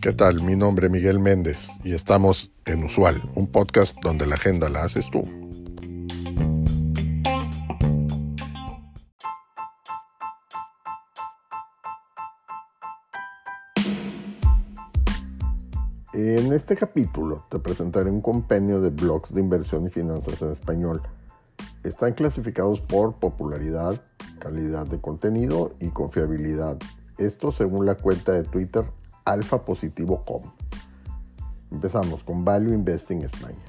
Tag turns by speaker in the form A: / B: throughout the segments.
A: ¿Qué tal? Mi nombre es Miguel Méndez y estamos en Usual, un podcast donde la agenda la haces tú. En este capítulo te presentaré un compendio de blogs de inversión y finanzas en español. Están clasificados por popularidad, calidad de contenido y confiabilidad. Esto según la cuenta de Twitter alfapositivo.com. Empezamos con Value Investing España.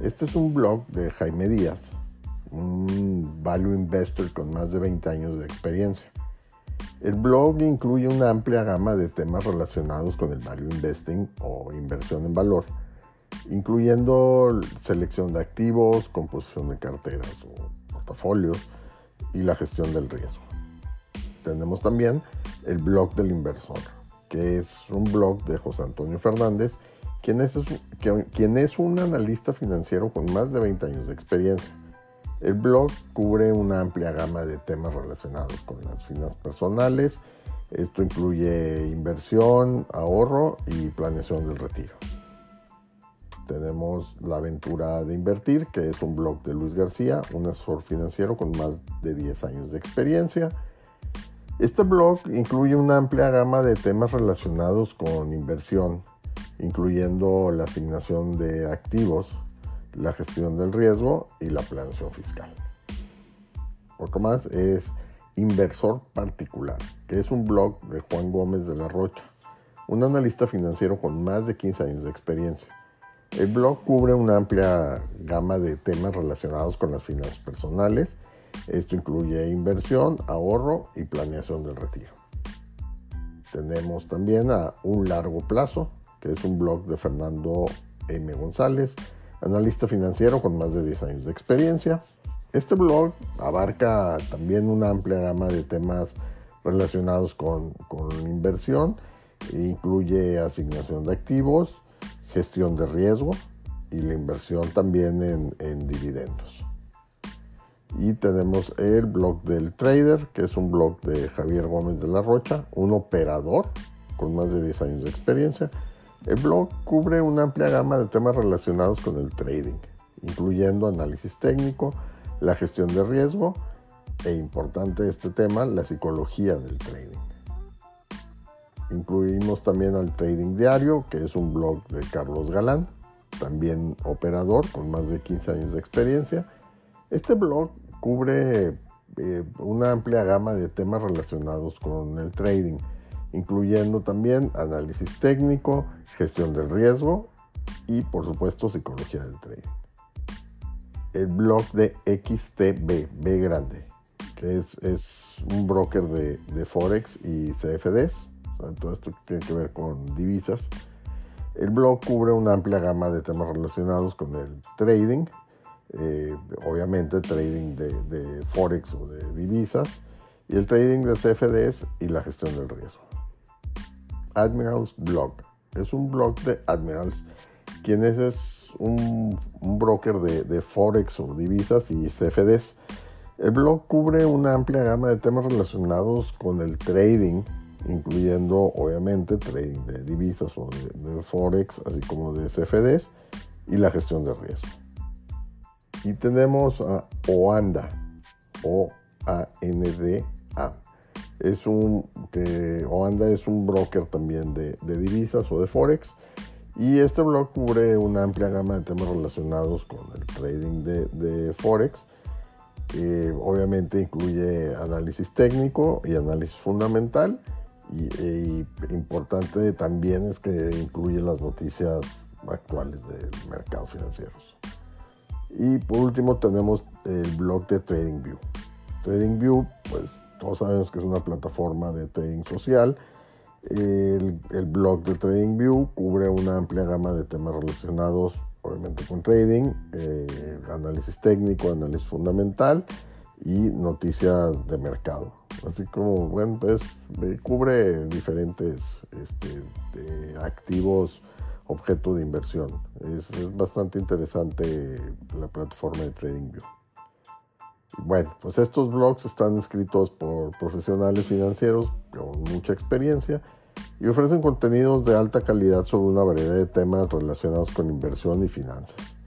A: Este es un blog de Jaime Díaz, un value investor con más de 20 años de experiencia. El blog incluye una amplia gama de temas relacionados con el value investing o inversión en valor, incluyendo selección de activos, composición de carteras o portafolios y la gestión del riesgo. Tenemos también el blog del inversor, que es un blog de José Antonio Fernández, quien es, quien es un analista financiero con más de 20 años de experiencia. El blog cubre una amplia gama de temas relacionados con las finanzas personales. Esto incluye inversión, ahorro y planeación del retiro. Tenemos La Aventura de Invertir, que es un blog de Luis García, un asesor financiero con más de 10 años de experiencia. Este blog incluye una amplia gama de temas relacionados con inversión, incluyendo la asignación de activos, la gestión del riesgo y la planeación fiscal. Otro más es Inversor Particular, que es un blog de Juan Gómez de la Rocha, un analista financiero con más de 15 años de experiencia. El blog cubre una amplia gama de temas relacionados con las finanzas personales, esto incluye inversión, ahorro y planeación del retiro. Tenemos también a Un Largo Plazo, que es un blog de Fernando M. González, analista financiero con más de 10 años de experiencia. Este blog abarca también una amplia gama de temas relacionados con, inversión, incluye asignación de activos, gestión de riesgo y la inversión también en dividendos. Y tenemos el blog del trader, que es un blog de Javier Gómez de la Rocha, un operador con más de 10 años de experiencia. El blog cubre una amplia gama de temas relacionados con el trading, incluyendo análisis técnico, la gestión de riesgo e importante este tema, la psicología del trading. Incluimos también al Trading Diario, que es un blog de Carlos Galán, también operador con más de 15 años de experiencia este blog cubre eh, una amplia gama de temas relacionados con el trading, incluyendo también análisis técnico, gestión del riesgo y por supuesto psicología del trading. El blog de XTB, B grande, que es, un broker de, Forex y CFDs, todo esto tiene que ver con divisas. El blog cubre una amplia gama de temas relacionados con el trading, eh, obviamente trading de, forex o de divisas y el trading de CFDs y la gestión del riesgo. Admirals Blog es un blog de Admirals, quien es, un, broker de, de, forex o divisas y CFDs. El blog cubre una amplia gama de temas relacionados con el trading, incluyendo obviamente trading de divisas o de, de forex, así como de CFDs y la gestión del riesgo. Y tenemos a Oanda, O-A-N-D-A. Es un, Oanda es un broker también de, divisas o de Forex. Y este blog cubre una amplia gama de temas relacionados con el trading de, Forex. obviamente incluye análisis técnico y análisis fundamental. Y, importante también es que incluye las noticias actuales de mercados financieros. Y por último tenemos el blog de TradingView. TradingView, pues todos sabemos que es una plataforma de trading social. El, blog de TradingView cubre una amplia gama de temas relacionados obviamente con trading, eh, análisis técnico, análisis fundamental y noticias de mercado. Así como, bueno, pues cubre diferentes este, activos objeto de inversión. Es, bastante interesante la plataforma de TradingView. Bueno, pues estos blogs están escritos por profesionales financieros con mucha experiencia y ofrecen contenidos de alta calidad sobre una variedad de temas relacionados con inversión y finanzas.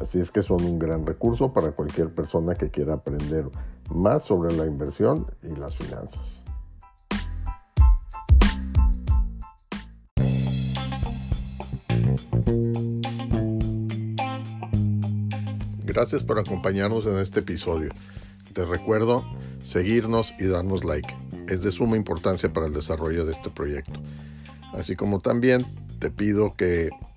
A: Así es que son un gran recurso para cualquier persona que quiera aprender más sobre la inversión y las finanzas. Gracias por acompañarnos en este episodio. Te recuerdo seguirnos y darnos like. Es de suma importancia para el desarrollo de este proyecto. Así como también te pido que